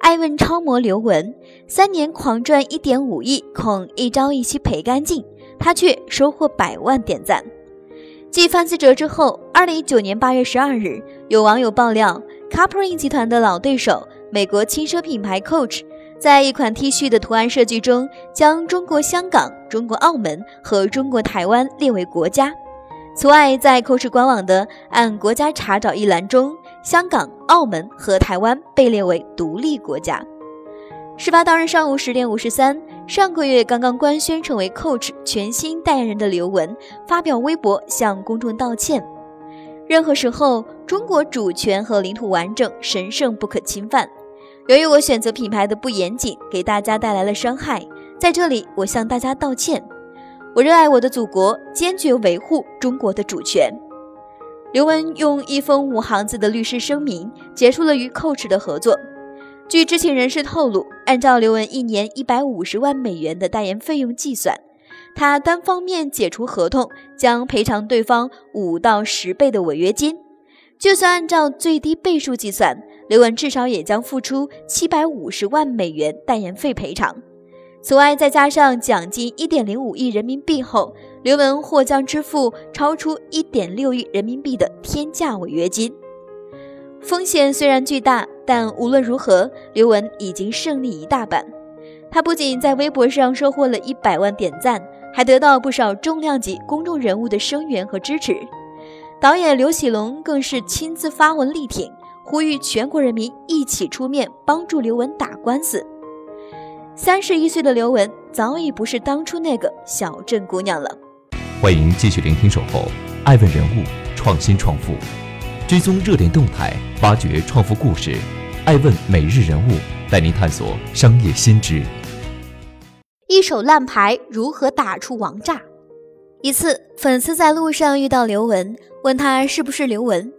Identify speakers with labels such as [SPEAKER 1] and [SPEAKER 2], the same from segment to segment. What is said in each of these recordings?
[SPEAKER 1] 爱问超模刘雯，三年狂赚一点五亿，恐一朝一夕赔干净，她却收获百万点赞。继范思哲之后，二零一九年八月十二日，有网友爆料 c a p r i n 集团的老对手美国轻奢品牌 Coach，在一款 T 恤的图案设计中，将中国香港、中国澳门和中国台湾列为国家。此外，在 Coach 官网的按国家查找一栏中。香港、澳门和台湾被列为独立国家。事发当日上午十点五十三，上个月刚刚官宣成为 Coach 全新代言人的刘雯发表微博向公众道歉。任何时候，中国主权和领土完整神圣不可侵犯。由于我选择品牌的不严谨，给大家带来了伤害，在这里我向大家道歉。我热爱我的祖国，坚决维护中国的主权。刘雯用一封五行字的律师声明结束了与 Coach 的合作。据知情人士透露，按照刘雯一年一百五十万美元的代言费用计算，他单方面解除合同将赔偿对方五到十倍的违约金。就算按照最低倍数计算，刘雯至少也将付出七百五十万美元代言费赔偿。此外，再加上奖金一点零五亿人民币后，刘雯或将支付超出一点六亿人民币的天价违约金。风险虽然巨大，但无论如何，刘雯已经胜利一大半。她不仅在微博上收获了一百万点赞，还得到不少重量级公众人物的声援和支持。导演刘启龙更是亲自发文力挺，呼吁全国人民一起出面帮助刘雯打官司。三十一岁的刘雯早已不是当初那个小镇姑娘了。
[SPEAKER 2] 欢迎继续聆听《守候》，爱问人物，创新创富，追踪热点动态，挖掘创富故事。爱问每日人物带您探索商业新知。
[SPEAKER 1] 一手烂牌如何打出王炸？一次，粉丝在路上遇到刘雯，问她是不是刘雯，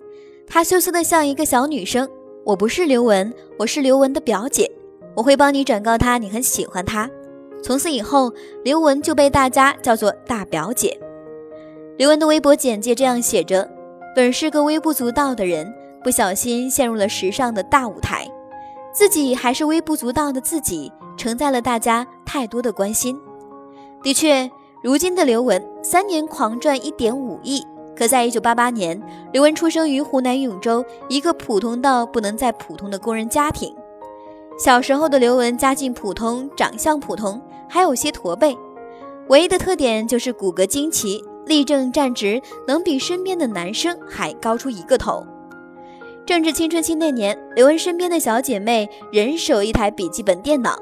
[SPEAKER 1] 她羞涩的像一个小女生：“我不是刘雯，我是刘雯的表姐。”我会帮你转告她，你很喜欢她。从此以后，刘雯就被大家叫做大表姐。刘雯的微博简介这样写着：“本是个微不足道的人，不小心陷入了时尚的大舞台，自己还是微不足道的自己，承载了大家太多的关心。”的确，如今的刘雯三年狂赚一点五亿。可在一九八八年，刘雯出生于湖南永州一个普通到不能再普通的工人家庭。小时候的刘雯家境普通，长相普通，还有些驼背，唯一的特点就是骨骼惊奇，立正站直，能比身边的男生还高出一个头。正值青春期那年，刘雯身边的小姐妹人手一台笔记本电脑，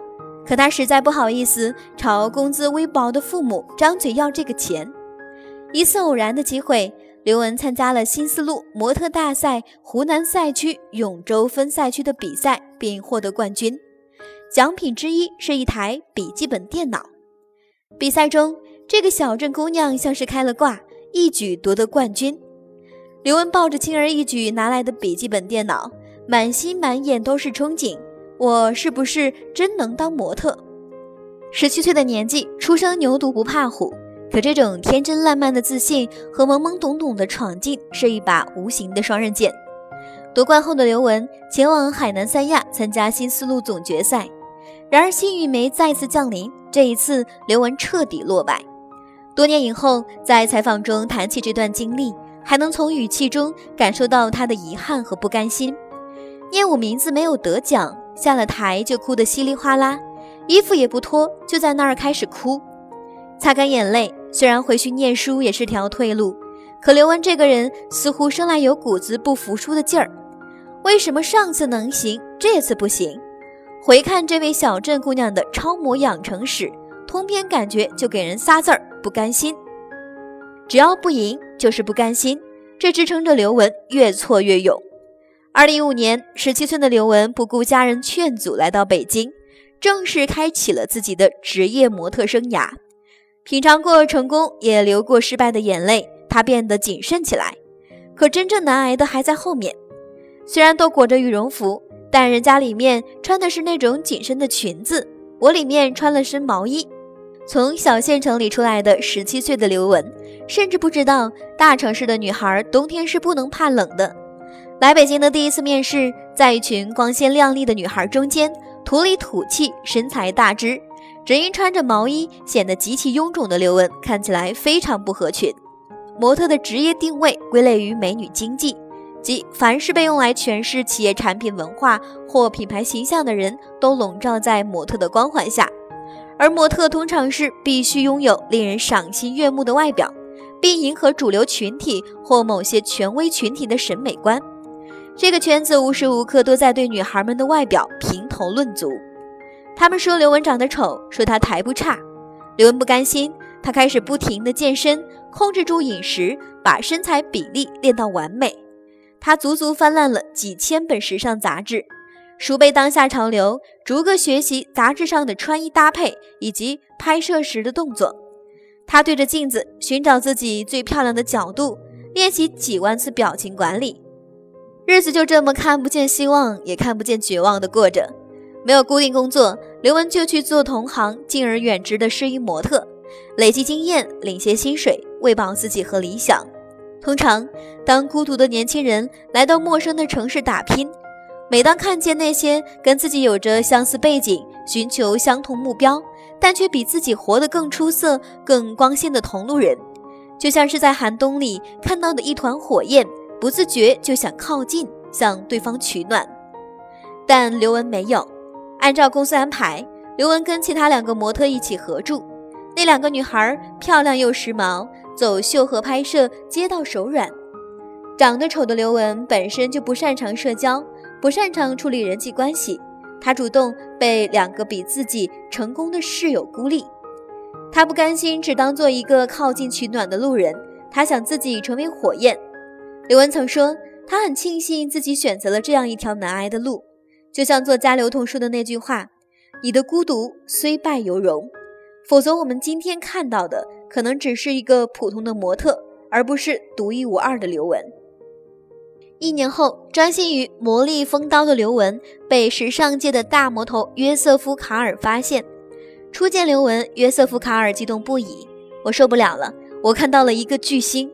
[SPEAKER 1] 可她实在不好意思朝工资微薄的父母张嘴要这个钱。一次偶然的机会。刘雯参加了新丝路模特大赛湖南赛区永州分赛区的比赛，并获得冠军。奖品之一是一台笔记本电脑。比赛中，这个小镇姑娘像是开了挂，一举夺得冠军。刘雯抱着轻而易举拿来的笔记本电脑，满心满眼都是憧憬：我是不是真能当模特？十七岁的年纪，初生牛犊不怕虎。可这种天真烂漫的自信和懵懵懂懂的闯劲是一把无形的双刃剑。夺冠后的刘雯前往海南三亚参加新丝路总决赛，然而幸运没再次降临。这一次，刘雯彻底落败。多年以后，在采访中谈起这段经历，还能从语气中感受到他的遗憾和不甘心。念我名字没有得奖，下了台就哭得稀里哗啦，衣服也不脱，就在那儿开始哭，擦干眼泪。虽然回去念书也是条退路，可刘雯这个人似乎生来有股子不服输的劲儿。为什么上次能行，这次不行？回看这位小镇姑娘的超模养成史，通篇感觉就给人仨字儿：不甘心。只要不赢，就是不甘心。这支撑着刘雯越挫越勇。二零一五年，十七岁的刘雯不顾家人劝阻，来到北京，正式开启了自己的职业模特生涯。品尝过成功，也流过失败的眼泪，她变得谨慎起来。可真正难挨的还在后面。虽然都裹着羽绒服，但人家里面穿的是那种紧身的裙子，我里面穿了身毛衣。从小县城里出来的十七岁的刘雯，甚至不知道大城市的女孩冬天是不能怕冷的。来北京的第一次面试，在一群光鲜亮丽的女孩中间，土里土气、身材大只，只因穿着毛衣显得极其臃肿的刘雯，看起来非常不合群。模特的职业定位归类于美女经济，即凡是被用来诠释企业产品文化或品牌形象的人，都笼罩在模特的光环下。而模特通常是必须拥有令人赏心悦目的外表，并迎合主流群体或某些权威群体的审美观。这个圈子无时无刻都在对女孩们的外表评头论足。他们说刘雯长得丑，说她台不差。刘雯不甘心，她开始不停地健身。控制住饮食，把身材比例练到完美。她足足翻烂了几千本时尚杂志，熟背当下潮流，逐个学习杂志上的穿衣搭配以及拍摄时的动作。他对着镜子寻找自己最漂亮的角度，练习几万次表情管理。日子就这么看不见希望，也看不见绝望的过着。没有固定工作，刘雯就去做同行敬而远之的试衣模特。累积经验，领些薪水，喂饱自己和理想。通常，当孤独的年轻人来到陌生的城市打拼，每当看见那些跟自己有着相似背景、寻求相同目标，但却比自己活得更出色、更光鲜的同路人，就像是在寒冬里看到的一团火焰，不自觉就想靠近，向对方取暖。但刘雯没有，按照公司安排，刘雯跟其他两个模特一起合住。那两个女孩漂亮又时髦，走秀和拍摄接到手软。长得丑的刘雯本身就不擅长社交，不擅长处理人际关系。他主动被两个比自己成功的室友孤立。他不甘心只当做一个靠近取暖的路人，他想自己成为火焰。刘雯曾说，他很庆幸自己选择了这样一条难挨的路，就像作家刘同说的那句话：“你的孤独虽败犹荣。”否则，我们今天看到的可能只是一个普通的模特，而不是独一无二的刘雯。一年后，专心于磨砺风刀的刘雯被时尚界的大魔头约瑟夫·卡尔发现。初见刘雯，约瑟夫·卡尔激动不已：“我受不了了，我看到了一个巨星！”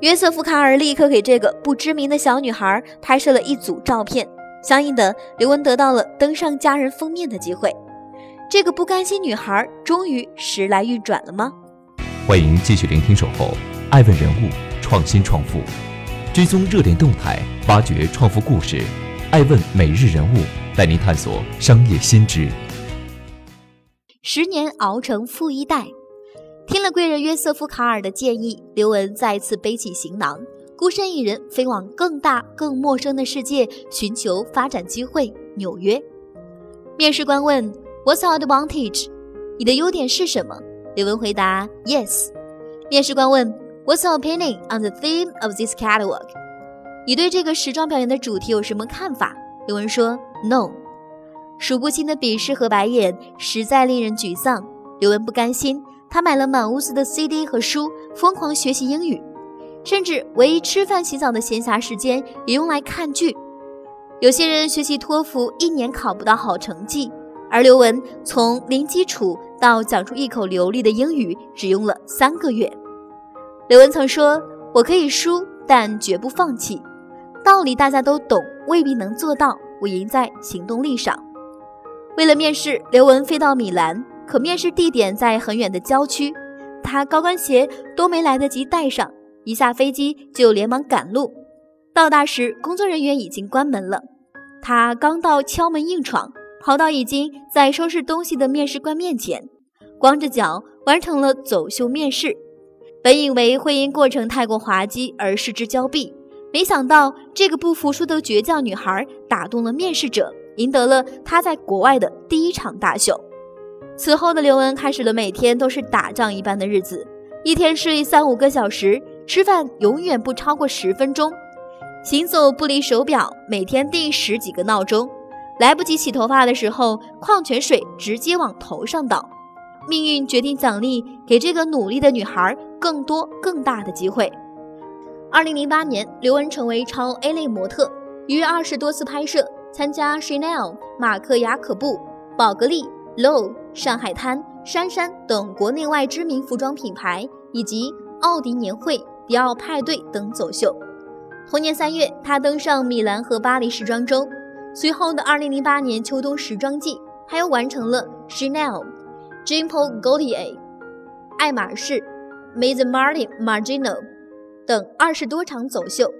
[SPEAKER 1] 约瑟夫·卡尔立刻给这个不知名的小女孩拍摄了一组照片，相应的，刘雯得到了登上家人封面的机会。这个不甘心女孩终于时来运转了吗？
[SPEAKER 2] 欢迎继续聆听《守候》，爱问人物，创新创富，追踪热点动态，挖掘创富故事。爱问每日人物带您探索商业新知。
[SPEAKER 1] 十年熬成富一代，听了贵人约瑟夫·卡尔的建议，刘雯再次背起行囊，孤身一人飞往更大、更陌生的世界，寻求发展机会。纽约，面试官问。What's your advantage？你的优点是什么？刘文回答：Yes。面试官问：What's your opinion on the theme of this catalog？你对这个时装表演的主题有什么看法？刘文说：No。数不清的鄙视和白眼实在令人沮丧。刘文不甘心，他买了满屋子的 CD 和书，疯狂学习英语，甚至唯一吃饭洗澡的闲暇时间也用来看剧。有些人学习托福一年考不到好成绩。而刘文从零基础到讲出一口流利的英语，只用了三个月。刘雯曾说：“我可以输，但绝不放弃。道理大家都懂，未必能做到。我赢在行动力上。”为了面试，刘雯飞到米兰，可面试地点在很远的郊区，她高跟鞋都没来得及带上，一下飞机就连忙赶路。到达时，工作人员已经关门了。她刚到，敲门硬闯。跑到已经在收拾东西的面试官面前，光着脚完成了走秀面试。本以为会因过程太过滑稽而失之交臂，没想到这个不服输的倔强女孩打动了面试者，赢得了她在国外的第一场大秀。此后的刘雯开始了每天都是打仗一般的日子，一天睡三五个小时，吃饭永远不超过十分钟，行走不离手表，每天定十几个闹钟。来不及洗头发的时候，矿泉水直接往头上倒。命运决定奖励给这个努力的女孩更多更大的机会。二零零八年，刘雯成为超 A 类模特，于二十多次拍摄，参加 Chanel、马克雅可布、宝格丽、Low、上海滩、杉杉等国内外知名服装品牌，以及奥迪年会、迪奥派对等走秀。同年三月，她登上米兰和巴黎时装周。随后的二零零八年秋冬时装季，她又完成了 Chanel、Jean Paul Gaultier、爱马仕、Maison Martin Margiela 等二十多场走秀。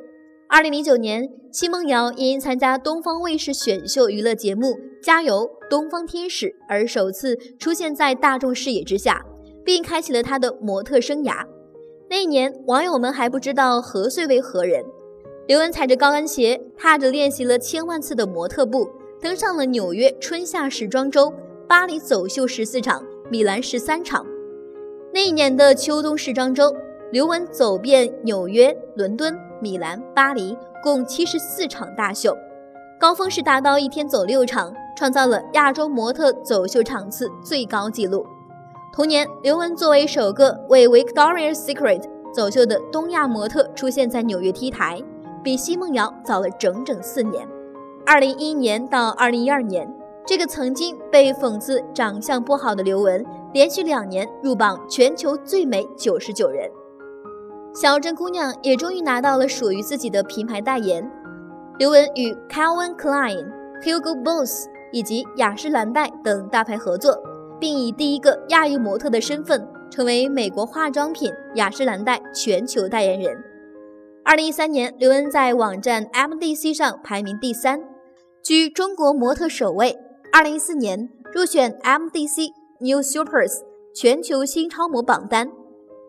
[SPEAKER 1] 二零零九年，奚梦瑶因参加东方卫视选秀娱乐节目《加油东方天使》而首次出现在大众视野之下，并开启了她的模特生涯。那一年，网友们还不知道何岁为何人。刘雯踩着高跟鞋，踏着练习了千万次的模特步，登上了纽约春夏时装周、巴黎走秀十四场、米兰十三场。那一年的秋冬时装周，刘雯走遍纽约、伦敦、米兰、巴黎，共七十四场大秀，高峰时达到一天走六场，创造了亚洲模特走秀场次最高纪录。同年，刘雯作为首个为 Victoria's Secret 走秀的东亚模特，出现在纽约 T 台。比奚梦瑶早了整整四年，二零一一年到二零一二年，这个曾经被讽刺长相不好的刘雯，连续两年入榜全球最美九十九人。小镇姑娘也终于拿到了属于自己的品牌代言。刘雯与 Calvin Klein、Hugo Boss 以及雅诗兰黛等大牌合作，并以第一个亚裔模特的身份，成为美国化妆品雅诗兰黛全球代言人。二零一三年，刘雯在网站 MDC 上排名第三，居中国模特首位。二零一四年入选 MDC New Supers 全球新超模榜单，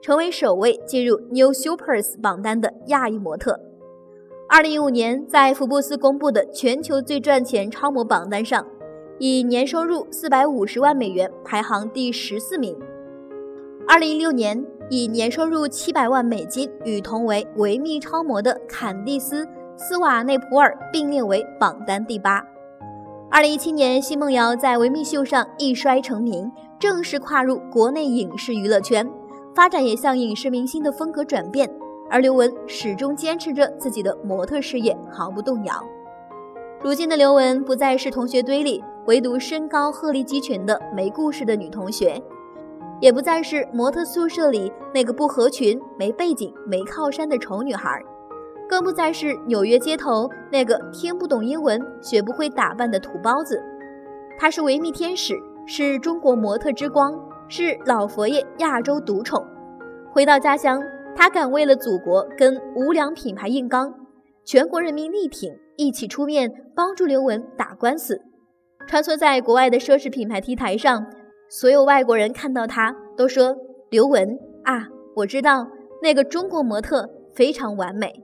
[SPEAKER 1] 成为首位进入 New Supers 榜单的亚裔模特。二零一五年，在福布斯公布的全球最赚钱超模榜单上，以年收入四百五十万美元排行第十四名。二零一六年。以年收入七百万美金与同为维密超模的坎蒂斯·斯瓦内普尔并列为榜单第八。二零一七年，奚梦瑶在维密秀上一摔成名，正式跨入国内影视娱乐圈，发展也向影视明星的风格转变。而刘雯始终坚持着自己的模特事业，毫不动摇。如今的刘雯不再是同学堆里唯独身高鹤立鸡群的没故事的女同学。也不再是模特宿舍里那个不合群、没背景、没靠山的丑女孩，更不再是纽约街头那个听不懂英文、学不会打扮的土包子。她是维密天使，是中国模特之光，是老佛爷亚洲独宠。回到家乡，她敢为了祖国跟无良品牌硬刚，全国人民力挺，一起出面帮助刘雯打官司。穿梭在国外的奢侈品牌 T 台上。所有外国人看到她都说：“刘雯啊，我知道那个中国模特非常完美。”